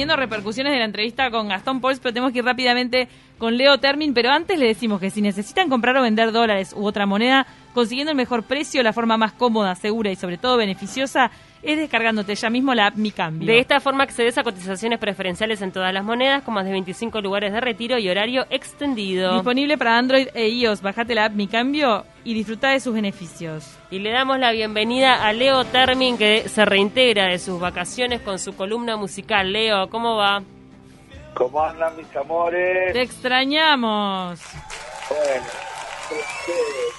teniendo repercusiones de la entrevista con Gastón Pauls, pero tenemos que ir rápidamente con Leo Termin. Pero antes le decimos que si necesitan comprar o vender dólares u otra moneda, consiguiendo el mejor precio, la forma más cómoda, segura y sobre todo beneficiosa, es descargándote ya mismo la app Mi Cambio. De esta forma accedes a cotizaciones preferenciales en todas las monedas, con más de 25 lugares de retiro y horario extendido. Disponible para Android e iOS. Bajate la app Mi Cambio y disfruta de sus beneficios. Y le damos la bienvenida a Leo Termin, que se reintegra de sus vacaciones con su columna musical. Leo, ¿cómo va? ¿Cómo andan mis amores? Te extrañamos. Bueno,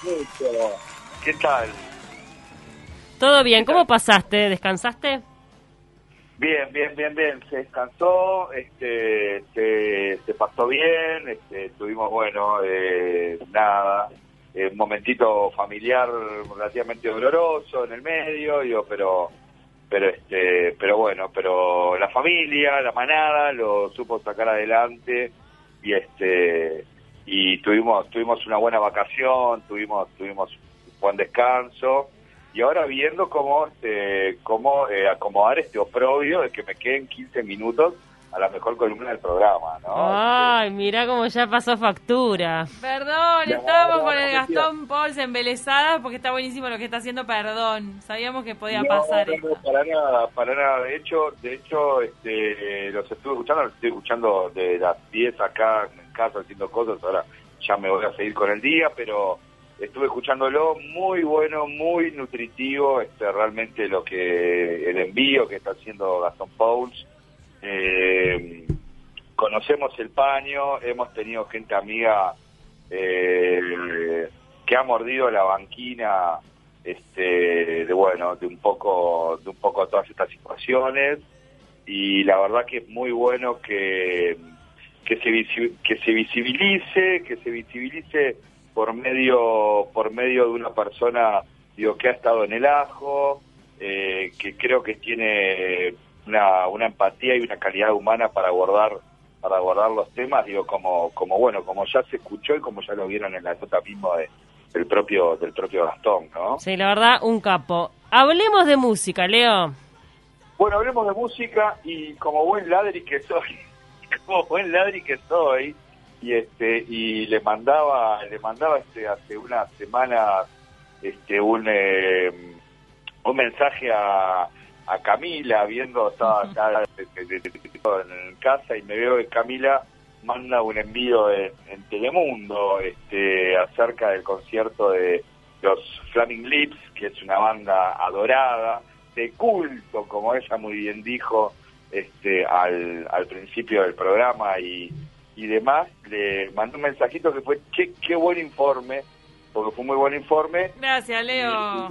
mucho. ¿Qué tal? Todo bien, ¿cómo pasaste? ¿Descansaste? Bien, bien, bien, bien. Se descansó, este, se, se pasó bien, este, tuvimos, bueno, eh, nada, eh, un momentito familiar relativamente doloroso en el medio, digo, pero, pero este, pero bueno, pero la familia, la manada, lo supo sacar adelante y este, y tuvimos, tuvimos una buena vacación, tuvimos, tuvimos un buen descanso y ahora viendo cómo este, cómo eh, acomodar este oprobio de que me queden 15 minutos a la mejor columna del programa, ¿no? Ay, mira cómo ya pasó factura. Perdón, No, estábamos no, con no, el no, Gastón Pauls embelesadas porque está buenísimo lo que está haciendo, perdón. Sabíamos que podía No, pasar no, esto. no, para nada, para nada. De hecho, de hecho, este, los estuve escuchando, los estoy escuchando de las 10 acá en casa haciendo cosas. Ahora ya me voy a seguir con el día, pero estuve escuchándolo, muy bueno, muy nutritivo, este, realmente lo que el envío que está haciendo Gastón Pauls. Eh, conocemos el paño, hemos tenido gente amiga eh, que ha mordido la banquina este de bueno de un poco de un poco todas estas situaciones y la verdad que es muy bueno que que se que se visibilice que se visibilice por medio por medio de una persona digo que ha estado en el ajo eh, que creo que tiene una, una empatía y una calidad humana para abordar para abordar los temas digo como como bueno como ya se escuchó y como ya lo vieron en la nota mismo de, del propio del propio Gastón no Sí, la verdad, un capo. Hablemos de música, Leo. Bueno, hablemos de música y como buen ladri que soy, como buen ladri que soy, y este y le mandaba le mandaba este hace unas semanas este un eh, un mensaje a, a Camila viendo estaba acá en casa y me veo que Camila manda un envío en, en Telemundo este acerca del concierto de los Flaming Lips que es una banda adorada de culto como ella muy bien dijo este al, al principio del programa y, y demás le mandó un mensajito que fue che, qué buen informe porque fue un muy buen informe Gracias, Leo.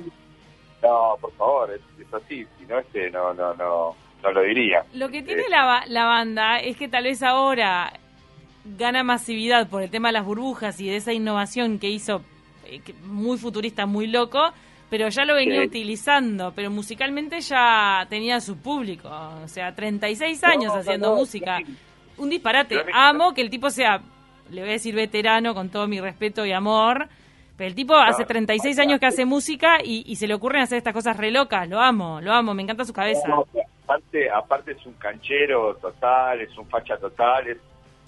no por favor es, es así si no este no no no no lo diría Lo que tiene Eh, la, la banda es que tal vez ahora gana masividad por el tema de las burbujas y de esa innovación que hizo eh, que- muy futurista, muy loco, pero ya lo venía Sí. utilizando, pero musicalmente ya tenía su público, o sea, 36 años no, haciendo no, música. sí. Un disparate. Amo que el tipo sea, le voy a decir veterano con todo mi respeto y amor, pero el tipo hace 36 años que hace música y, y se le ocurren hacer estas cosas re locas, lo amo, lo amo, me encanta su cabeza. No, aparte, aparte es un canchero total, es un facha total, es,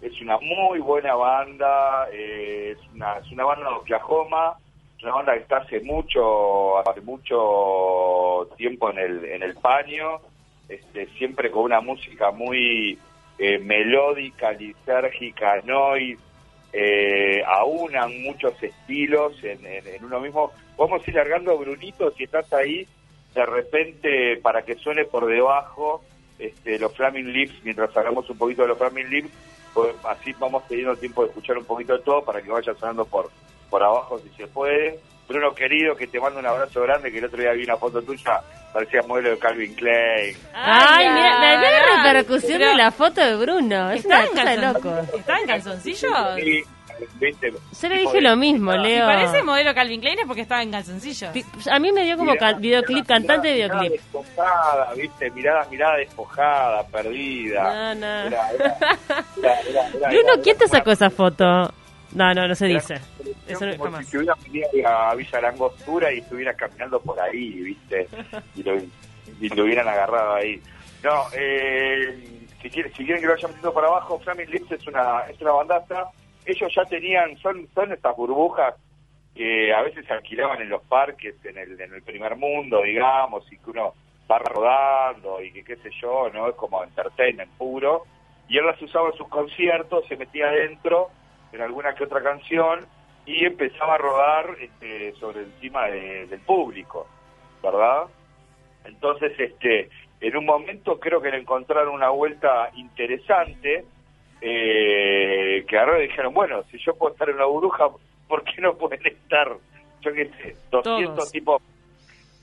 es una muy buena banda, eh, es, una, es una banda de Oklahoma, es una banda que está hace mucho, hace mucho tiempo en el, en el paño, este, siempre con una música muy eh, melódica, lisérgica, noise, eh, aunan muchos estilos en, en- en uno mismo. Vamos a ir largando, Brunito, si estás ahí, de repente, para que suene por debajo, este, los Flaming Lips, mientras hablamos un poquito de los Flaming Lips, pues así vamos teniendo tiempo de escuchar un poquito de todo para que vaya sonando por, por abajo si se puede. Bruno querido, que te mando un abrazo grande, que el otro día vi una foto tuya, parecía modelo de Calvin Klein. Ay, mira, mira la ay, repercusión pero- de la foto de Bruno. Es una ¿Está en, cosa de loco. ¿Está en calzoncillos? Sí. Yo le dije de- lo mismo, Si Leo. parece modelo Calvin Klein es porque estaba en calzoncillos. A mí me dio como Mirada- can- videoclip, mirada- cantante de mirada videoclip. despojada, viste, mirada, mirada despojada, perdida. No, no. Era- era- era- era- era- Bruno, ¿quién te sacó esa foto? No, no, no se dice. Eso no, como jamás. si hubiera venido a Villa Langostura y estuviera caminando por ahí, viste, y lo, y lo hubieran agarrado ahí. No, eh, si quieren, si quieren que lo vayan metiendo para abajo, Flaming Lips es una, es una bandaza. Ellos ya tenían, son, son estas burbujas que a veces se alquilaban en los parques en el, en el primer mundo, digamos, y que uno va rodando y que qué sé yo, ¿no? Es como entertainment puro. Y él las usaba en sus conciertos, se metía adentro en alguna que otra canción y empezaba a rodar este, sobre encima de- del público, ¿verdad? Entonces, este, en un momento creo que le encontraron una vuelta interesante, eh, que ahora dijeron, bueno, si yo puedo estar en una burbuja, ¿por qué no pueden estar, yo qué sé, 200 Todos. tipos?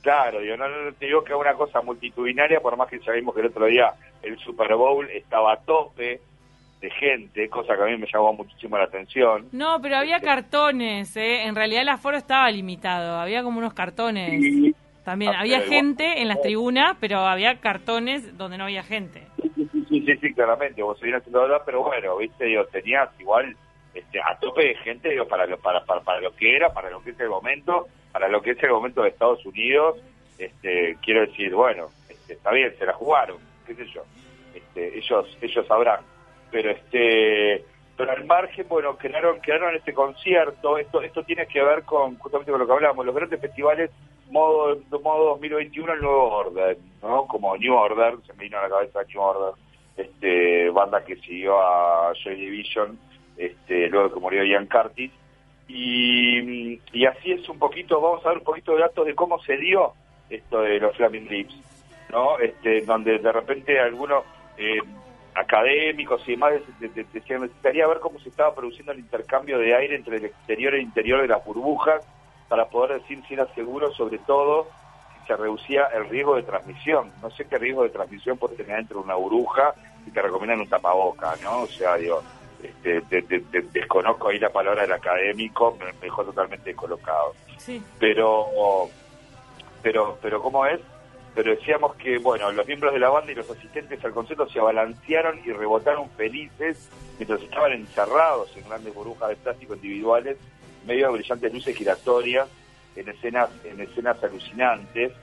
Claro, yo no, no te digo que es una cosa multitudinaria, por más que sabemos que el otro día el Super Bowl estaba a tope de gente, cosa que a mí me llamó muchísimo la atención. No, pero había cartones, ¿eh? En realidad el aforo estaba limitado. Había como unos cartones. Y, También Ah, había gente en las tribunas, pero había cartones donde no había gente. Sí, sí, sí, sí, sí, claramente, vos seguís haciendo verdad, pero bueno, viste, digo, tenías igual este, a tope de gente, digo, para lo, para, para, para lo que era, para lo que es el momento, para lo que es el momento de Estados Unidos, este, quiero decir, bueno, este, está bien, se la jugaron, qué sé yo, este, ellos, ellos sabrán, pero este, pero al margen, bueno, crearon, crearon este concierto, esto, esto tiene que ver con, justamente con lo que hablamos, los grandes festivales modo, modo 2021 el nuevo orden, ¿no? Como New Order, se me vino a la cabeza New Order, este, banda que siguió a Joy Division, este, luego que murió Ian Curtis, y, y así es un poquito, vamos a ver un poquito de datos de cómo se dio esto de los Flaming Lips, ¿no? Este, donde de repente algunos eh, académicos y demás de- de- decían, necesitaría ver cómo se estaba produciendo el intercambio de aire entre el exterior e interior de las burbujas para poder decir si era seguro, sobre todo si se reducía el riesgo de transmisión. No sé qué riesgo de transmisión puede tener dentro de una burbuja y te recomiendan un tapaboca, ¿no? O sea, digo, este, de- de- de- desconozco ahí la palabra del académico, me, me dejó totalmente descolocado Sí. pero pero pero cómo es pero decíamos que bueno los miembros de la banda y los asistentes al concierto se abalancearon y rebotaron felices mientras estaban encerrados en grandes burbujas de plástico individuales medio de brillantes luces giratorias en escenas en escenas alucinantes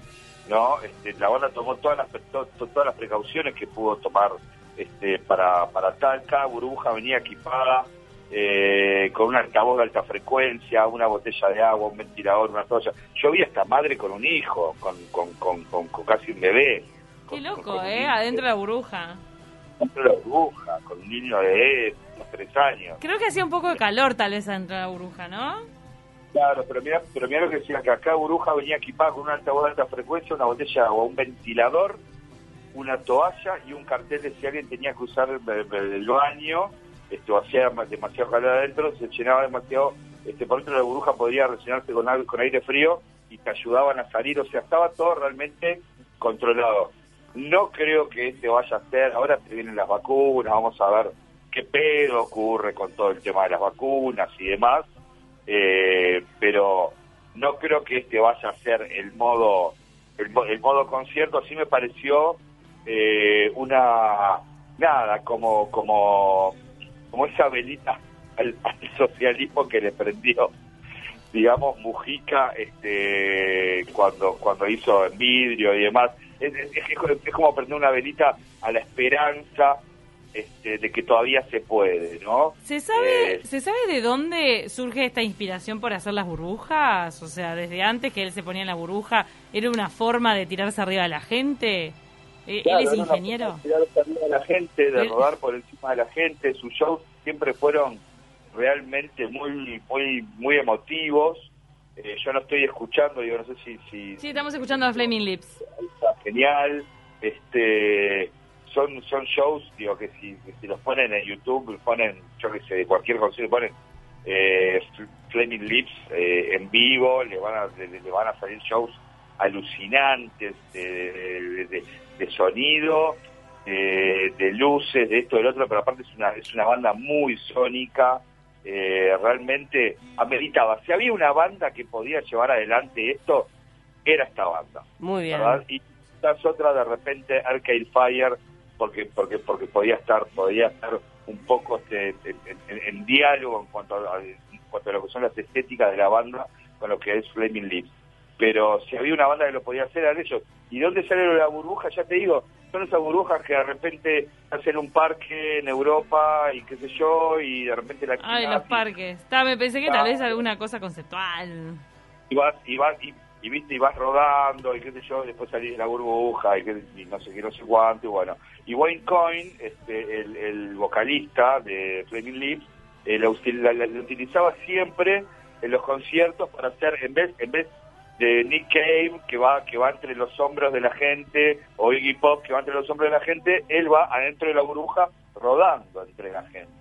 no Este, la banda tomó todas las to- to- todas las precauciones que pudo tomar este, para para tal cada burbuja venía equipada eh, con un altavoz de alta frecuencia, una botella de agua, un ventilador, una toalla. Yo vi a esta madre con un hijo, con, con, con, casi un bebé. Qué loco, ¿eh? niño- Adentro de la burbuja. Dentro de la burbuja, con un niño de unos tres años. Creo que hacía un poco de calor tal vez adentro de la burbuja, ¿no? Claro, pero mira, pero mira lo que decía, que acá burbuja venía equipada con un altavoz de alta frecuencia, una botella de agua, un ventilador, una toalla y un cartel de si alguien tenía que usar el, el- el baño, hacía demasiado calor adentro, se llenaba demasiado, este por dentro de la burbuja podría rellenarse con, aire- frío y te ayudaban a salir, o sea, estaba todo realmente controlado. No creo que este vaya a ser, ahora se vienen las vacunas, vamos a ver qué pedo ocurre con todo el tema de las vacunas y demás, eh, pero no creo que este vaya a ser el modo el, el modo concierto así me pareció eh, una nada como como como esa velita al, al socialismo que le prendió digamos Mujica este cuando cuando hizo en vidrio y demás es, es- es- es como prender una velita a la esperanza este, de que todavía se puede no ¿Se sabe, Eh, ¿Se sabe de dónde surge esta inspiración por hacer las burbujas? O sea, desde antes que él se ponía en la burbuja, ¿era una forma de tirarse arriba de la gente? Claro, ¿Él es era una ingeniero? forma de tirarse de la gente, de rodar por encima de la gente. Sus shows siempre fueron realmente muy muy muy emotivos. Eh, yo no estoy escuchando, digo, no sé si... si Sí, estamos escuchando a Flaming Lips. está genial. Este, son son shows, digo, que si, que si los ponen en YouTube, ponen, yo que sé, de cualquier concierto, ponen eh, Flaming Lips eh, en vivo, le van, a, le, le van a salir shows alucinantes de, de- de- de sonido, de, de luces, de esto, del otro, pero aparte es una, es una banda muy sónica, eh, realmente ameritaba. Si había una banda que podía llevar adelante esto, era esta banda. Muy bien. ¿verdad? Y quizás otra de repente Arcade Fire porque porque porque podía estar podía estar un poco este, en, en- en diálogo en cuanto a, en cuanto a lo que son las estéticas de la banda con lo que es Flaming Lips pero si había una banda que lo podía hacer eran ellos y dónde sale la burbuja ya te digo son esas burbujas que de repente hacen un parque en Europa y qué sé yo, y de repente la Ay, los parques. Está, me pensé que tal vez alguna cosa conceptual. Y vas, y vas, y, y, viste, y vas rodando, y qué sé yo, y después salís de la burbuja, y, qué, y no sé qué, no sé cuánto, y bueno. Y Wayne Coyne, este, el, el vocalista de Flaming Lips, eh, lo, la, la- lo utilizaba siempre en los conciertos para hacer, en vez, en vez de Nick Cave, que va, que va entre los hombros de la gente, o Iggy Pop, que va entre los hombros de la gente, él va adentro de la burbuja rodando entre la gente.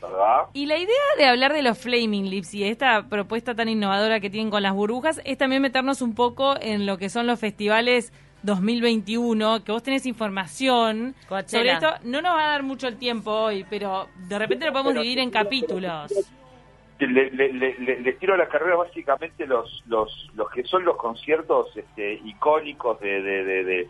¿Verdad? Y la idea de hablar de los Flaming Lips y esta propuesta tan innovadora que tienen con las burbujas es también meternos un poco en lo que son los festivales 2021, que vos tenés información Coachella. sobre esto. No nos va a dar mucho el tiempo hoy, pero de repente lo podemos Pero- dividir en capítulos. Le, le, le- le- tiro a la carrera básicamente los los los que son los conciertos este, icónicos de- de- de-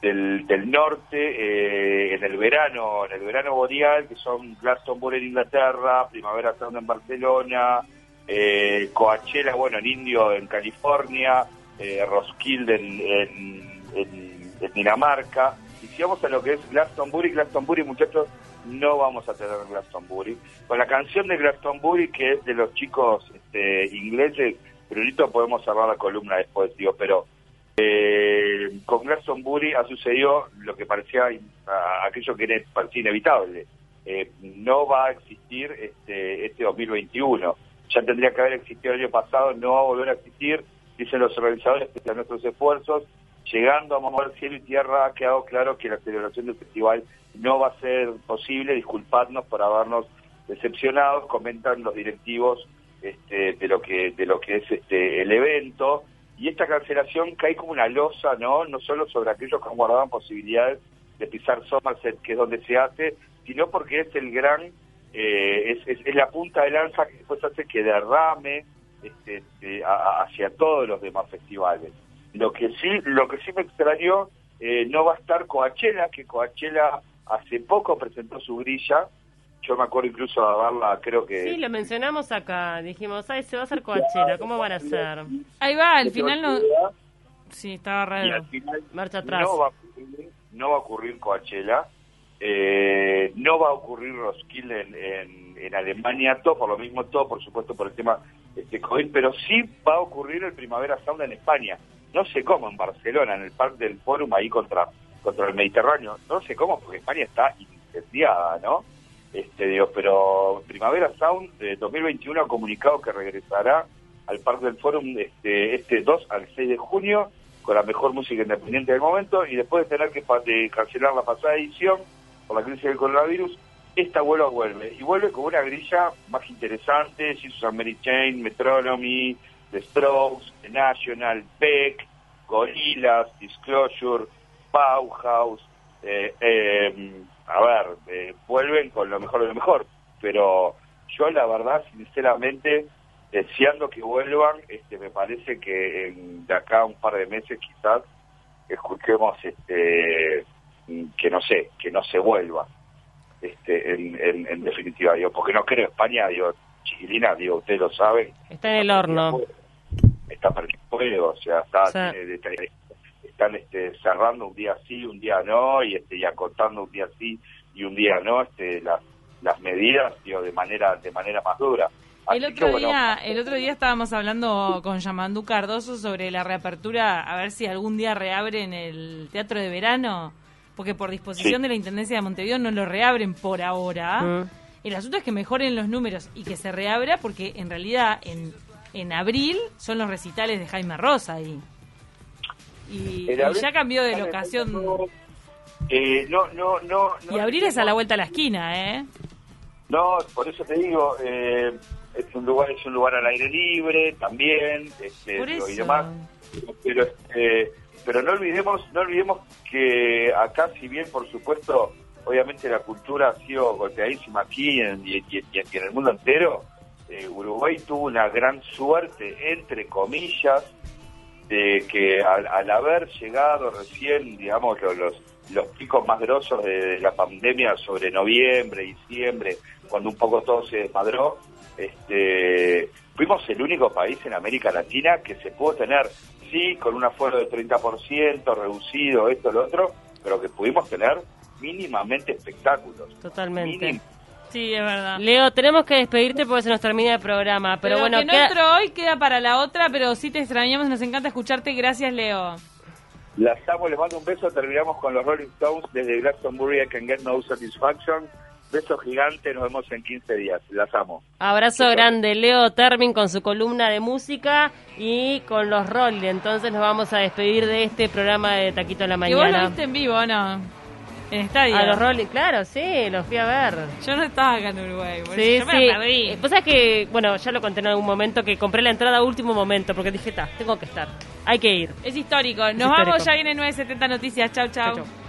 del, del norte eh, en el verano en el verano boreal que son Glastonbury en Inglaterra Primavera Sound en Barcelona eh, Coachella bueno en Indio en California eh, Roskilde en, en, en- en Dinamarca. Y si vamos a lo que es Glastonbury Glastonbury muchachos no vamos a tener Glastonbury. Con la canción de Glastonbury, que es de los chicos este, ingleses, Brunito, podemos cerrar la columna después, digo, pero eh, con Glastonbury ha sucedido lo que parecía a- aquello que era, parecía inevitable. Eh, no va a existir este, este 2021. Ya tendría que haber existido el año pasado, no va a volver a existir, dicen los organizadores, pese a nuestros esfuerzos, llegando a mover cielo y tierra, ha quedado claro que la celebración del festival no va a ser posible, disculpadnos por habernos decepcionado, comentan los directivos este, de lo que de lo que es este el evento y esta cancelación cae como una losa, ¿no? No solo sobre aquellos que guardaban posibilidades de pisar Somerset, que es donde se hace, sino porque es el gran, eh, es, es- la punta de lanza que después hace que derrame este, este, hacia todos los demás festivales. Lo que sí, lo que sí me extrañó, eh, no va a estar Coachella, que Coachella hace poco presentó su grilla. Yo me acuerdo incluso de verla, creo que... Sí, lo mencionamos acá. Dijimos, ay, se va a hacer Coachella. ¿Cómo van a hacer? Ahí va, al final no... Sí, estaba Y al raro. final Marcha atrás. no va a ocurrir, no va a ocurrir Coachella, eh, no va a ocurrir Roskilde en, en, en Alemania, todo por lo mismo, todo por supuesto por el tema este COVID, pero sí va a ocurrir el Primavera Sound en España. No sé cómo en Barcelona, en el Parque del Fórum, ahí contra, contra el Mediterráneo. No sé cómo, porque España está incendiada, ¿no? Este, digo, pero Primavera Sound eh, 2021 ha comunicado que regresará al Parque del Fórum este, este 2 al 6 de junio con la mejor música independiente del momento y después de tener que de cancelar la pasada edición por la crisis del coronavirus, esta vuelve vuelve y vuelve con una grilla más interesante, Jesus Mary Chain, Metronomy, The Strokes, National, Beck, Gorillaz, Disclosure, Bauhaus, eh, eh, a ver, eh, vuelven con lo mejor de lo mejor, pero yo la verdad, sinceramente, deseando que vuelvan, este, me parece que en- de acá a un par de meses quizás escuchemos este que no sé, que no se vuelva, este, en, en, en definitiva, digo, porque no creo España, digo, chiquilina, digo, ustedes lo saben, Está en el horno. Está perdiendo fuego, o sea, está, tiene- está- están este, cerrando un día sí, un día no, y este, y acotando un día sí y un día no, este, las, las medidas, digo, de manera, de manera más dura. El que, otro bueno, día, el otro día estábamos hablando con Yamandú Cardoso sobre la reapertura, a ver si algún día reabren el teatro de verano, porque por disposición Sí. de la Intendencia de Montevideo no lo reabren por ahora. El asunto es que mejoren los números y que se reabra porque en realidad en, en abril son los recitales de Jaime Rosa ahí. Y, y ya cambió de locación. Eh, no, no, no, no. Y abril es a la vuelta a la esquina, ¿eh? No, por eso te digo, eh, es un lugar, es un lugar al aire libre también, este, Por y demás. Pero, este, pero no olvidemos, no olvidemos que acá, si bien por supuesto, obviamente la cultura ha sido golpeadísima aquí en- y, y- y en el mundo entero, eh, Uruguay tuvo una gran suerte, entre comillas, de que al, al haber llegado recién, digamos, lo- los, los picos más grosos de, la pandemia sobre noviembre, diciembre, cuando un poco todo se desmadró, este, fuimos el único país en América Latina que se pudo tener, sí, con un aforo de 30%, reducido, esto, lo otro, pero que pudimos tener mínimamente espectáculos. Totalmente. Sí, es verdad. Leo, tenemos que despedirte porque se nos termina el programa. Pero, bueno, que queda- entró hoy queda para la otra, pero sí te extrañamos, nos encanta escucharte. Gracias, Leo. Las amo, les mando un beso. Terminamos con los Rolling Stones desde Glastonbury. I can get no satisfaction. Beso gigante. Nos vemos en 15 días. Las amo. Abrazo grande, Leo Termin con su columna de música y con los Rolling. Entonces nos vamos a despedir de este programa de Taquito en la Que vos lo Mañana. viste en vivo, ¿no? En estadio. A los Rolling, claro, sí, los fui a ver. Yo no estaba acá en Uruguay. por Sí, eso yo sí. me la perdí. Eh, Vos sabés que, bueno, ya lo conté en algún momento, que compré la entrada a último momento porque dije, ta, tengo que estar. Hay que ir. Es histórico. Nos histórico. vamos, ya viene 970 Noticias. Chau, chau. Chau, chau.